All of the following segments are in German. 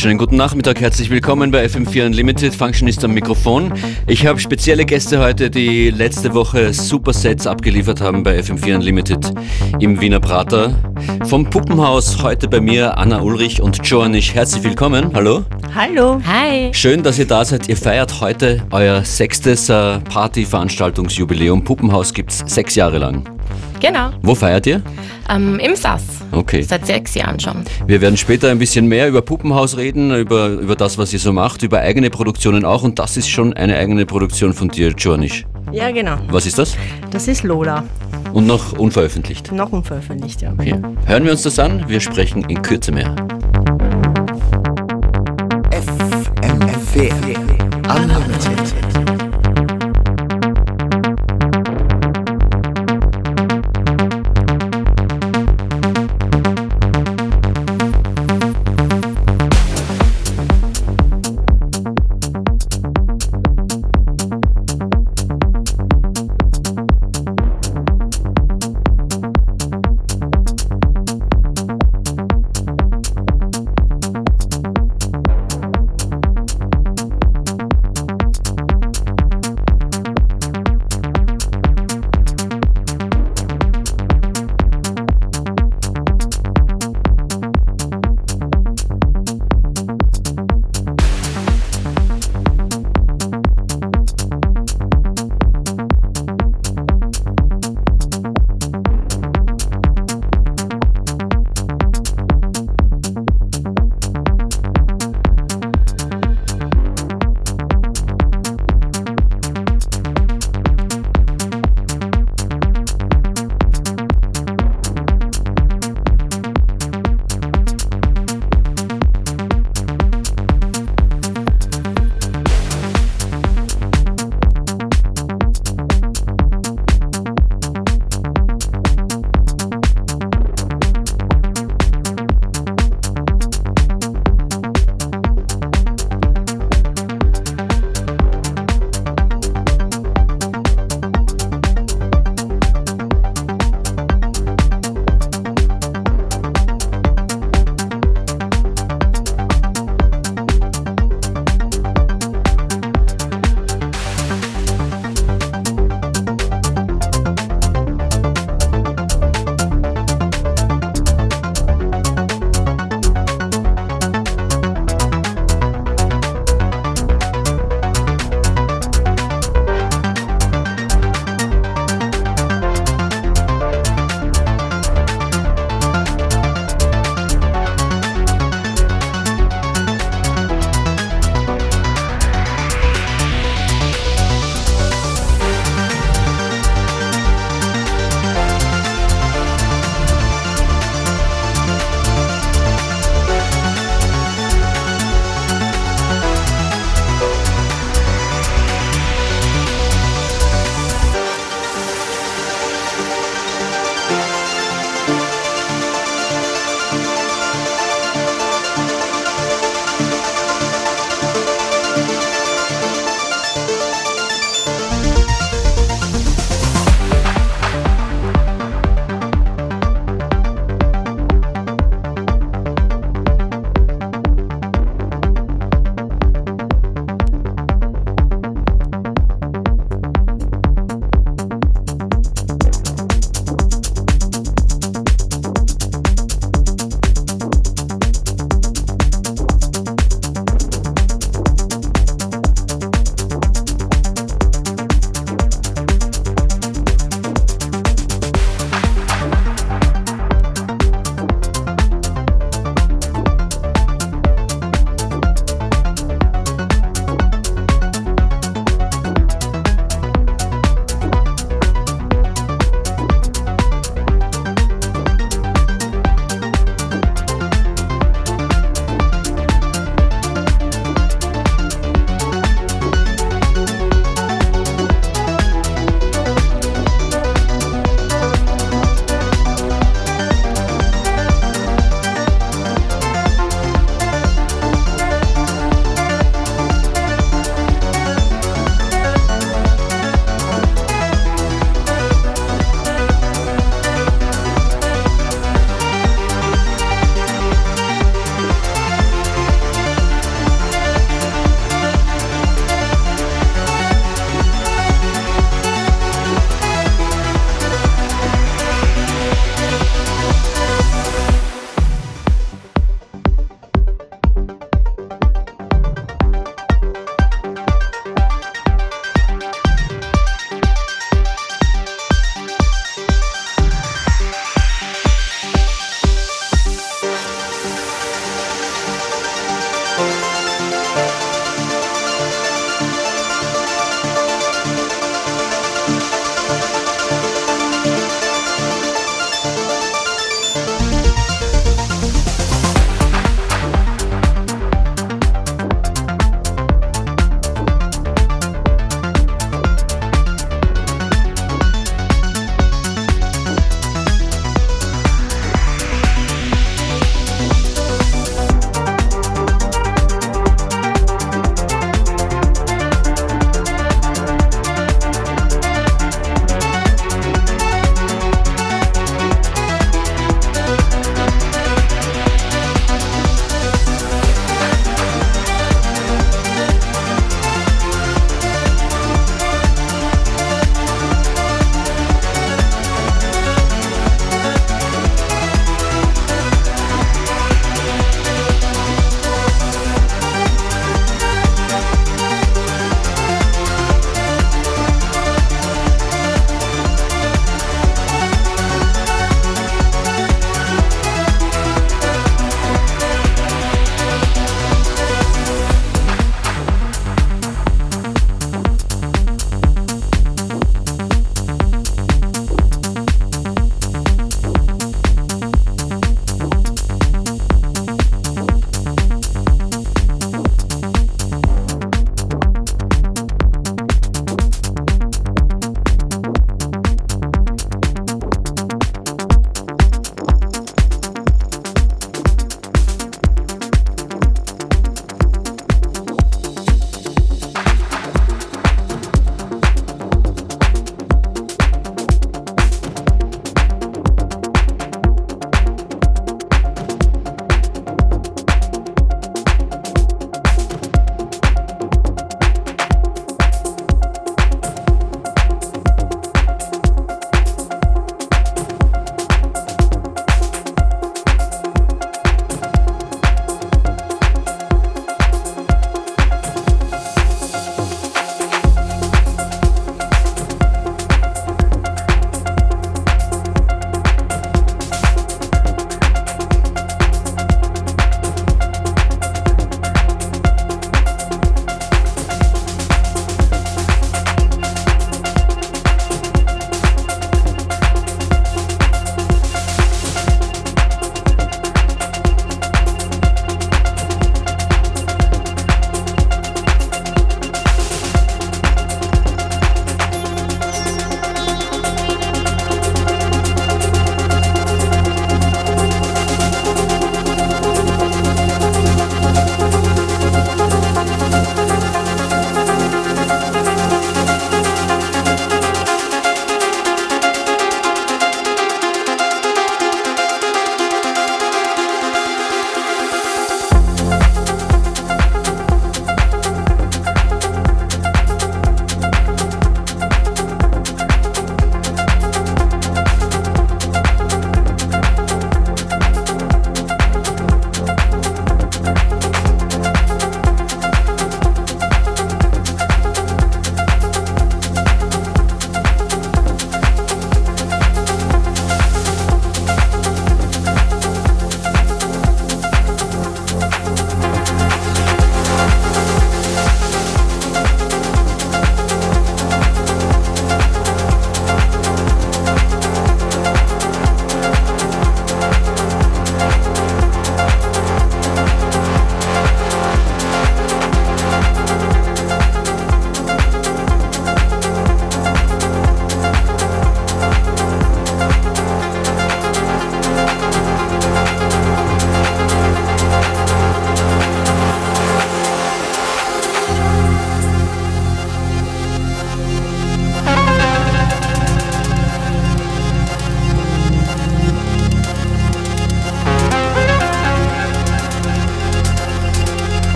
wunderschönen guten Nachmittag, herzlich willkommen bei FM4 Unlimited. Functionist am Mikrofon. Ich habe spezielle Gäste heute, die letzte Woche super Sets abgeliefert haben bei FM4 Unlimited im Wiener Prater. Vom Puppenhaus heute bei mir Anna Ulrich und Joannisch. Herzlich willkommen. Hallo. Hallo. Hi. Schön, dass ihr da seid. Ihr feiert heute euer sechstes äh, Party-Veranstaltungsjubiläum. Puppenhaus gibt es sechs Jahre lang. Genau. Wo feiert ihr? Ähm, Im SAS. Okay. Seit sechs Jahren schon. Wir werden später ein bisschen mehr über Puppenhaus reden, über, über das, was ihr so macht, über eigene Produktionen auch. Und das ist schon eine eigene Produktion von dir, Joanisch. Ja, genau. Was ist das? Das ist Lola. Und noch unveröffentlicht. Noch unveröffentlicht, ja. Okay. Hören wir uns das an. Wir sprechen in Kürze mehr. FM4 Unlimited.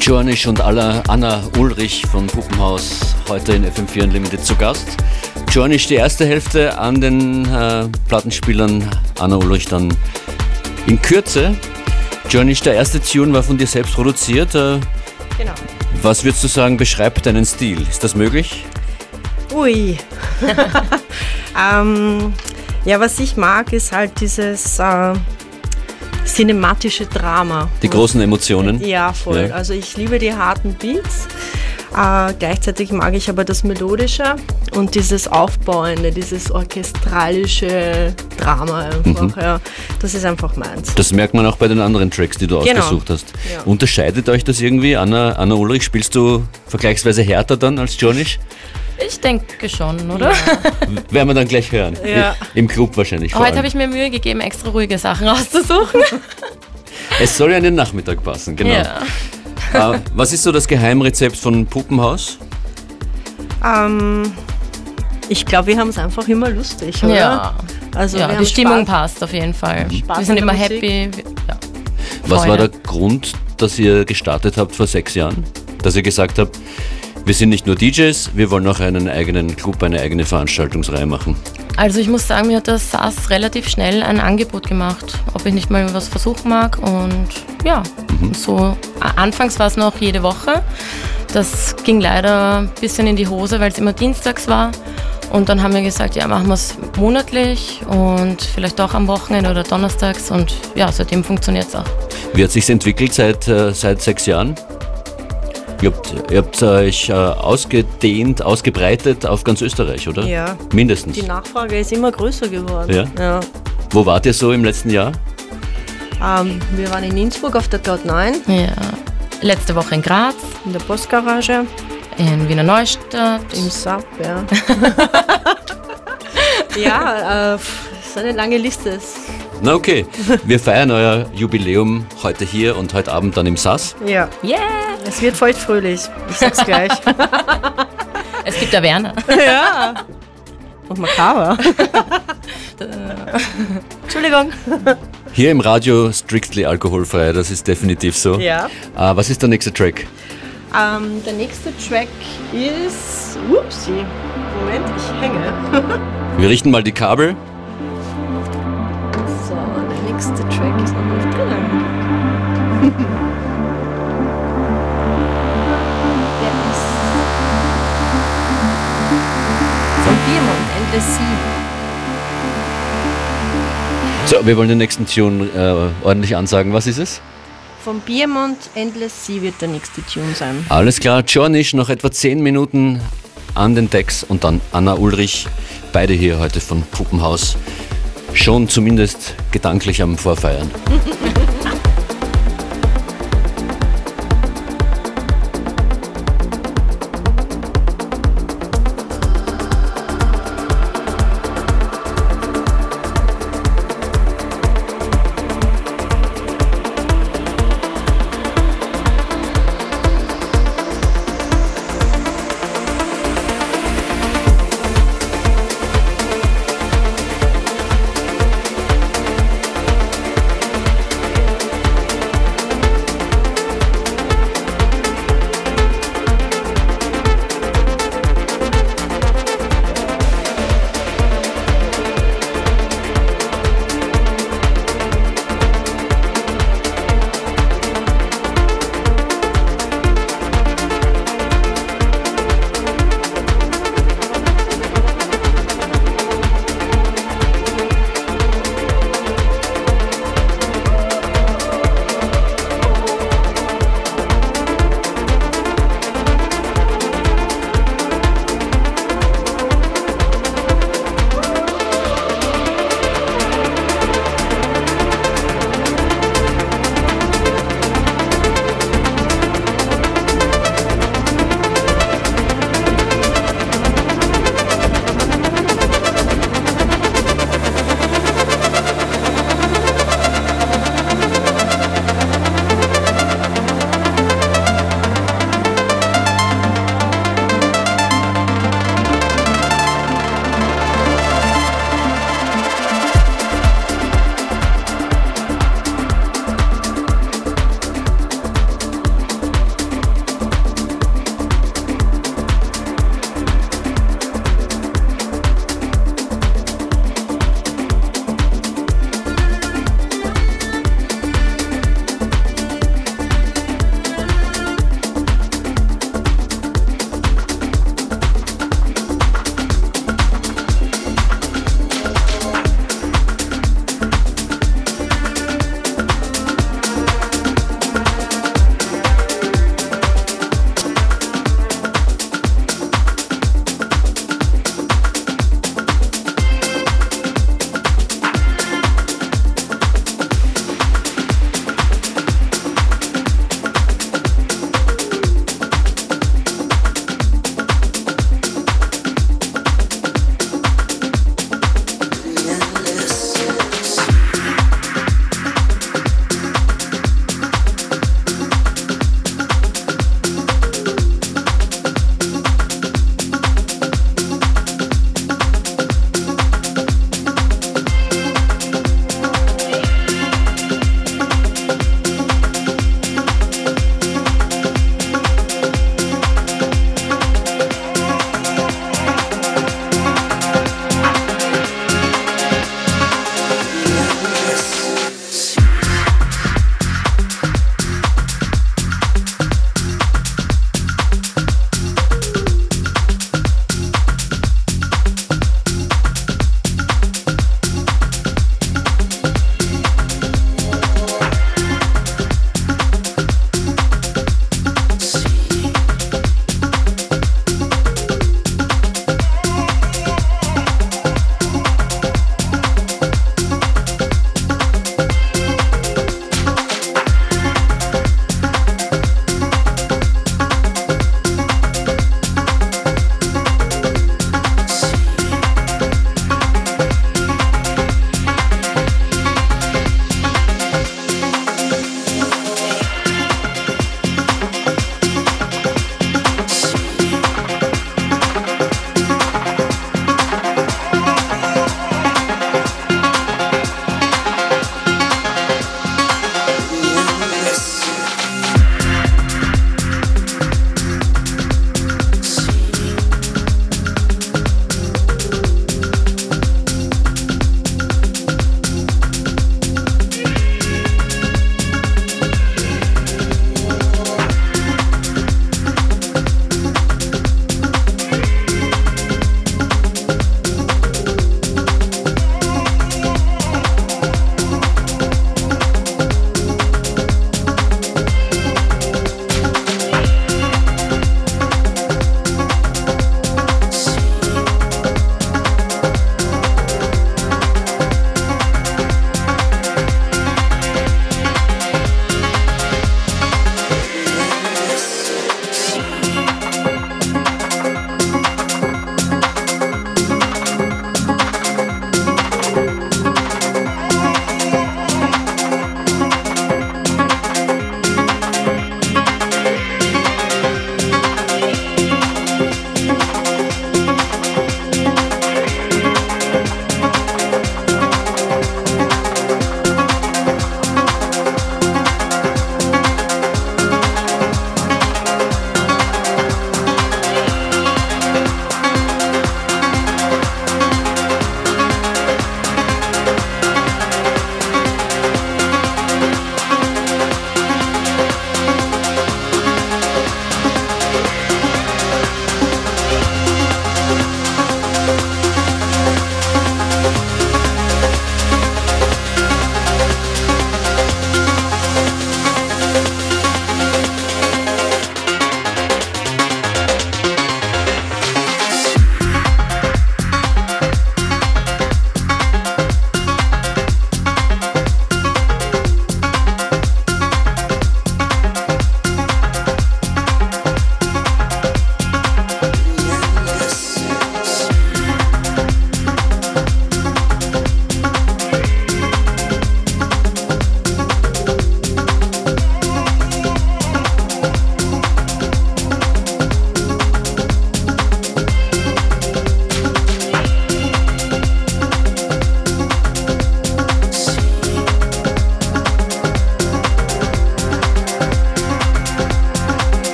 Jornisch und Anna Ulrich von Puppenhaus heute in FM4 Unlimited zu Gast. Jornisch die erste Hälfte an den äh, Plattenspielern, Anna Ulrich dann in Kürze. Jornisch, der erste Tune war von dir selbst produziert. Äh, Genau. was würdest du sagen, beschreibt deinen Stil? Ist das möglich? Ui. ähm, ja, was ich mag, ist halt dieses äh, cinematische Drama. Die großen Emotionen? Ja, voll. Ja. Also ich liebe die harten Beats. Äh, gleichzeitig mag ich aber das Melodische und dieses Aufbauende, dieses orchestralische Drama einfach. Mhm. Ja. Das ist einfach meins. Das merkt man auch bei den anderen Tracks, die du Genau. ausgesucht hast. Ja. Unterscheidet euch das irgendwie? Anna, Anna Ulrich, spielst du vergleichsweise härter dann als Jornisch? Ich denke schon, oder? Werden wir dann gleich hören. Ja. Im Club wahrscheinlich. vor Heute habe ich mir Mühe gegeben, extra ruhige Sachen rauszusuchen. Es soll ja in den Nachmittag passen, genau. Ja. Äh, was ist so das Geheimrezept von Puppenhaus? Ähm, ich glaube, wir haben es einfach immer lustig, oder? Ja. Also ja, die Stimmung Spaß. passt auf jeden Fall. Spaß Wir sind immer der happy. Ja. Was war der Grund, dass ihr gestartet habt vor sechs Jahren? Dass ihr gesagt habt, wir sind nicht nur DJs, wir wollen auch einen eigenen Club, eine eigene Veranstaltungsreihe machen. Also ich muss sagen, mir hat der SAS relativ schnell ein Angebot gemacht, ob ich nicht mal was versuchen mag. Und ja, so a- anfangs war es noch jede Woche. Das ging leider ein bisschen in die Hose, weil es immer dienstags war. Und dann haben wir gesagt, ja, machen wir es monatlich und vielleicht auch am Wochenende oder donnerstags. Und ja, seitdem funktioniert es auch. Wie hat sich entwickelt seit, äh, seit sechs Jahren? Ihr habt, ihr habt euch äh, ausgedehnt, ausgebreitet auf ganz Österreich, oder? Ja. Mindestens. Die Nachfrage ist immer größer geworden. Ja? ja. Wo wart ihr so im letzten Jahr? Ähm, wir waren in Innsbruck auf der Dot 9 Ja. Letzte Woche in Graz, in der Postgarage, in Wiener Neustadt. im Sub, ja. ja, äh, pff, ist eine lange Liste. Na okay, wir feiern euer Jubiläum heute hier und heute Abend dann im SAS. Ja, Yeah! es wird voll fröhlich. Ich sag's gleich. Es gibt ja Werner. ja. Und makaber. Entschuldigung. Hier im Radio strictly alkoholfrei, das ist definitiv so. Ja. Äh, was ist der nächste Track? Ähm, der nächste Track ist. Upsi. Moment, ich hänge. Wir richten mal die Kabel. Nächste Track ist noch nicht drin. der ist. Von Biermond, Endless Sea. So, wir wollen den nächsten Tune äh, ordentlich ansagen. Was ist es? Von Biermond, Endless Sea wird der nächste Tune sein. Alles klar, Jornisch, noch etwa 10 Minuten an den Decks und dann Anna Ulrich, beide hier heute von Puppenhaus. Schon zumindest gedanklich am Vorfeiern.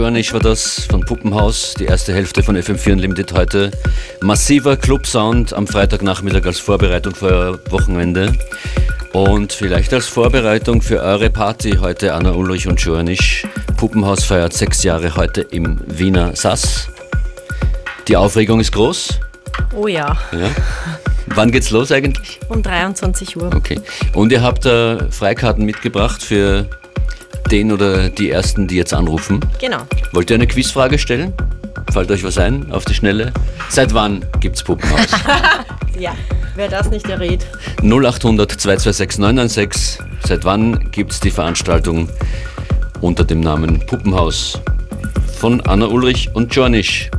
Journish war das von Puppenhaus, die erste Hälfte von FM4 Unlimited heute. Massiver Club-Sound am Freitagnachmittag als Vorbereitung für euer Wochenende. Und vielleicht als Vorbereitung für eure Party heute Anna Ulrich und Journish. Puppenhaus feiert sechs Jahre heute im Wiener Sass. Die Aufregung ist groß. Oh ja. ja. Wann geht's los eigentlich? Um 23 Uhr. Okay. Und ihr habt äh, Freikarten mitgebracht für den oder die ersten, die jetzt anrufen. Genau. Wollt ihr eine Quizfrage stellen? Fällt euch was ein auf die Schnelle? Seit wann gibt's Puppenhaus? ja, wer das nicht errät. 0800 226 996. Seit wann gibt's die Veranstaltung unter dem Namen Puppenhaus von Anna Ulrich und Jornisch?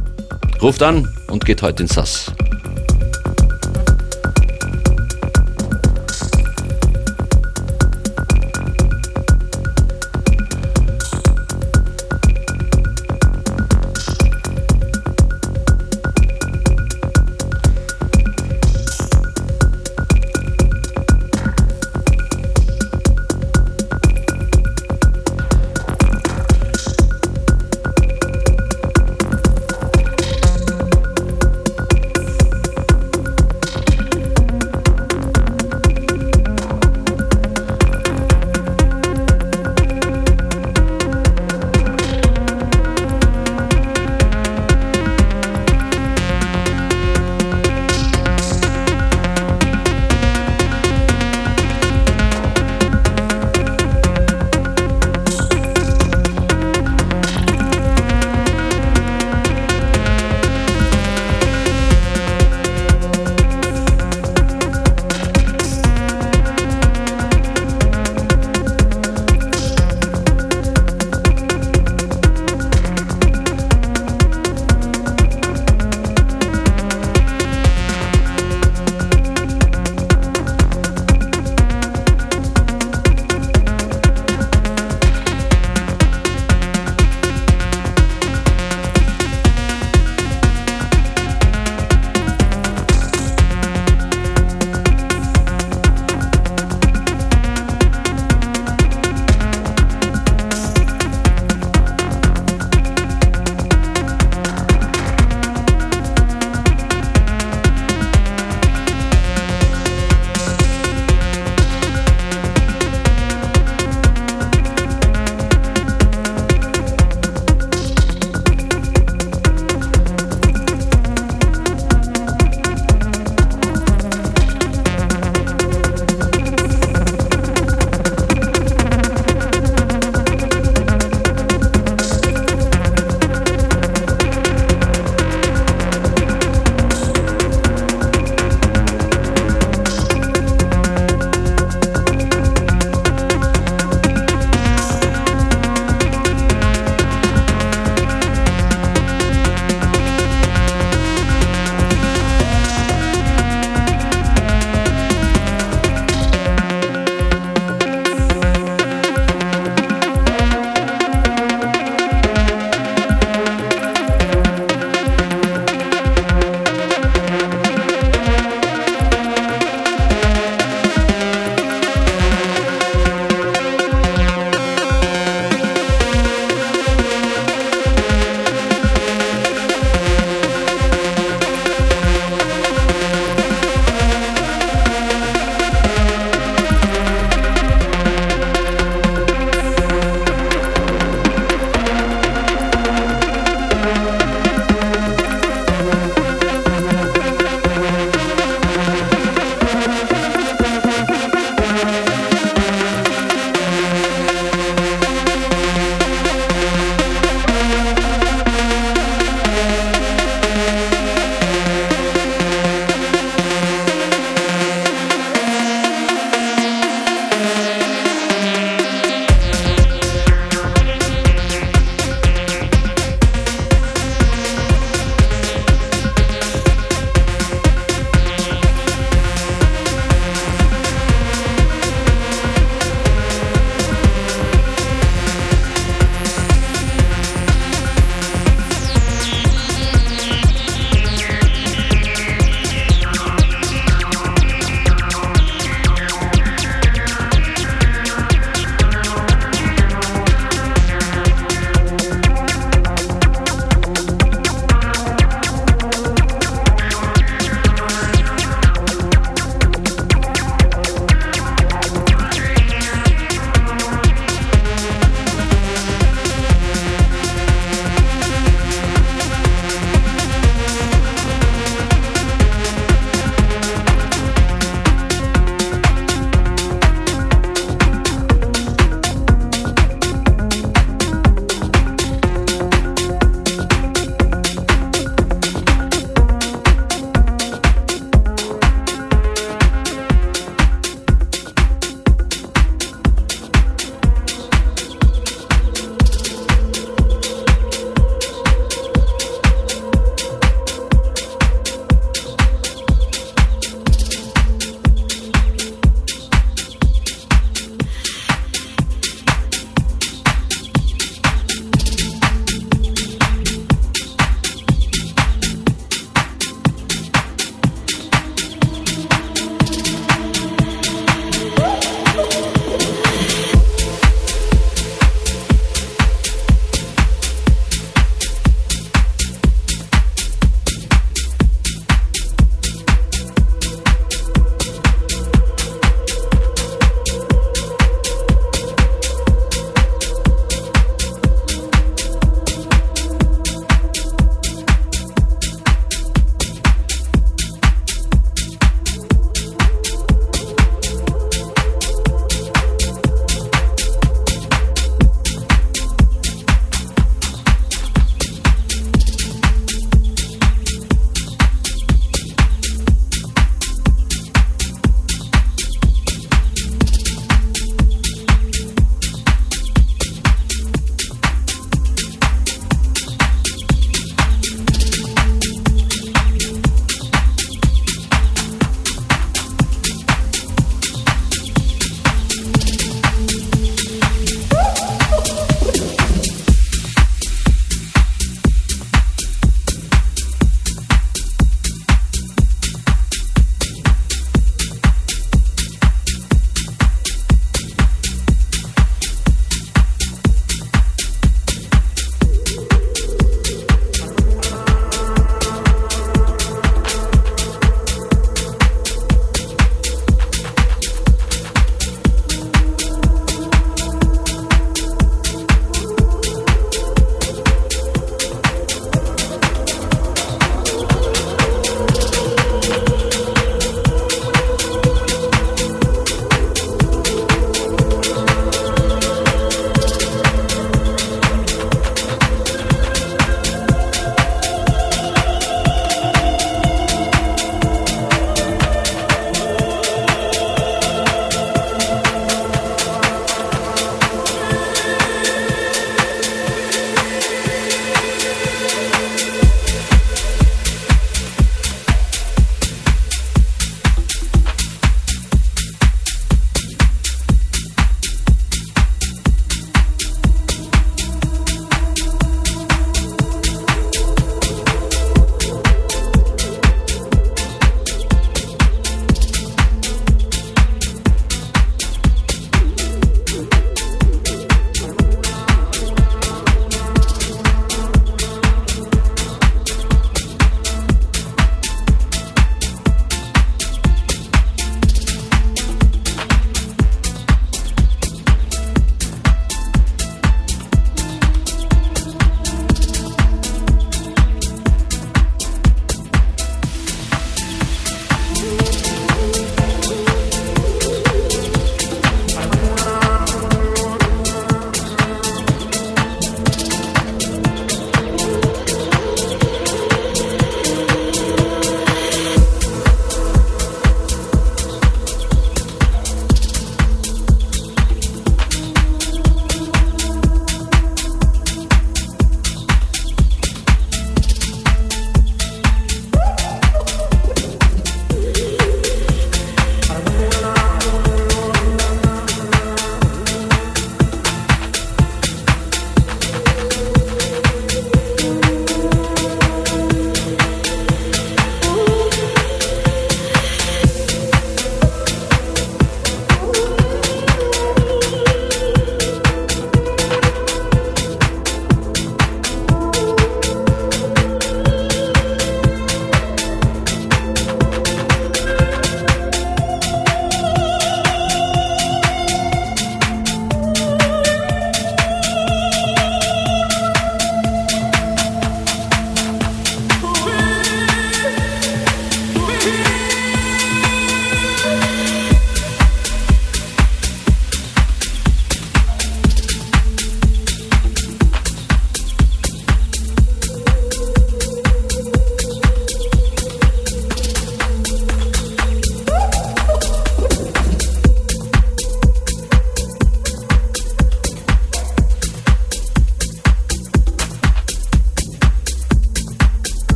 Ruft an und geht heute ins Sass.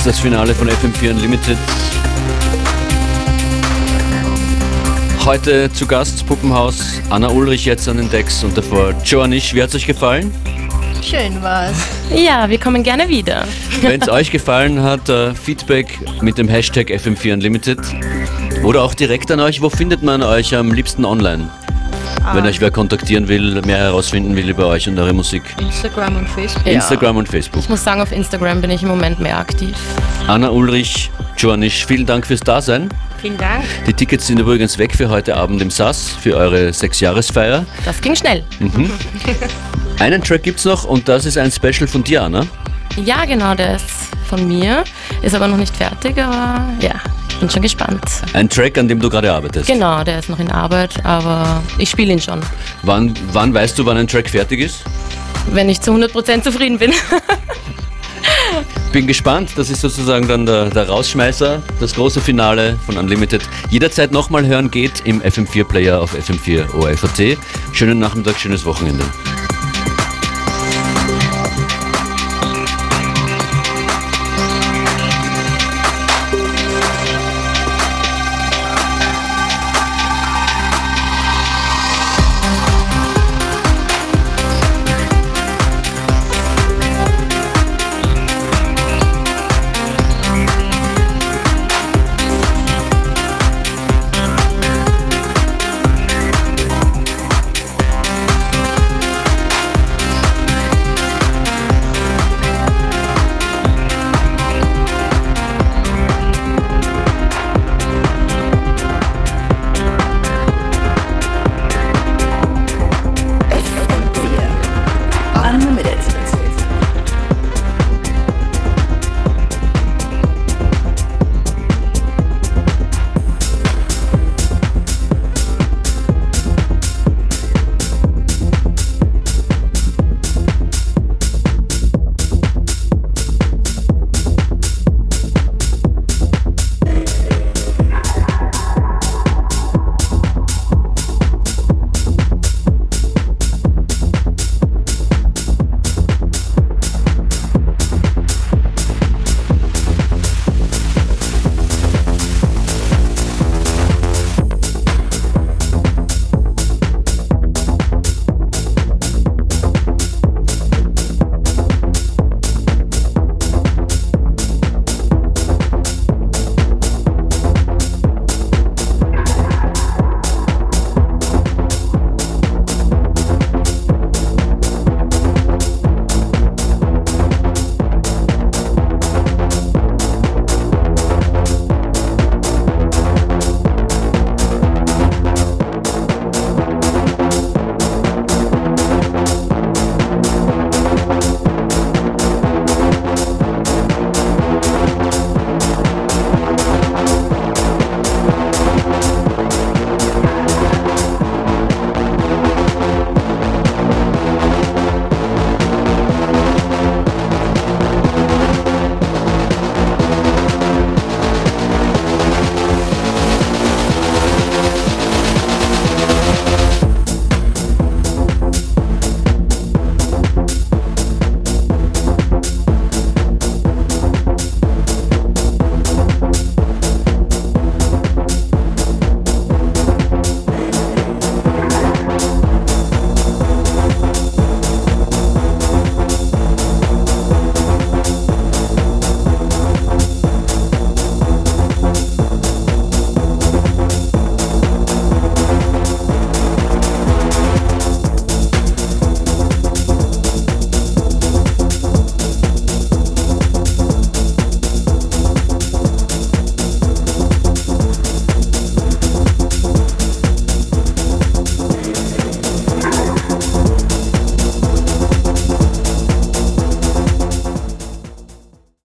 Ist das Finale von FM4 Unlimited. Heute zu Gast Puppenhaus Anna Ulrich jetzt an den Decks und davor Joannisch. Wie hat es euch gefallen? Schön war's. Ja, wir kommen gerne wieder. Wenn es euch gefallen hat, äh, Feedback mit dem Hashtag FM4 Unlimited oder auch direkt an euch. Wo findet man euch am liebsten online? Wenn euch wer kontaktieren will, mehr herausfinden will über euch und eure Musik. Instagram und Facebook. Ja. Instagram und Facebook. Ich muss sagen, auf Instagram bin ich im Moment mehr aktiv. Anna Ulrich, Joannisch, vielen Dank fürs Dasein. Vielen Dank. Die Tickets sind übrigens weg für heute Abend im SAS, für eure Sechsjahresfeier. Das ging schnell. Einen Track gibt's noch und das ist ein Special von dir, Anna. Ja, genau, der ist von mir. Ist aber noch nicht fertig, aber ja, bin schon gespannt. Ein Track, an dem du gerade arbeitest. Genau, der ist noch in Arbeit, aber ich spiele ihn schon. Wann, wann weißt du, wann ein Track fertig ist? Wenn ich zu 100% zufrieden bin. Bin gespannt, das ist sozusagen dann der, der Rausschmeißer, das große Finale von Unlimited. Jederzeit nochmal hören geht im FM4-Player auf FM4 ORFAT. Schönen Nachmittag, schönes Wochenende.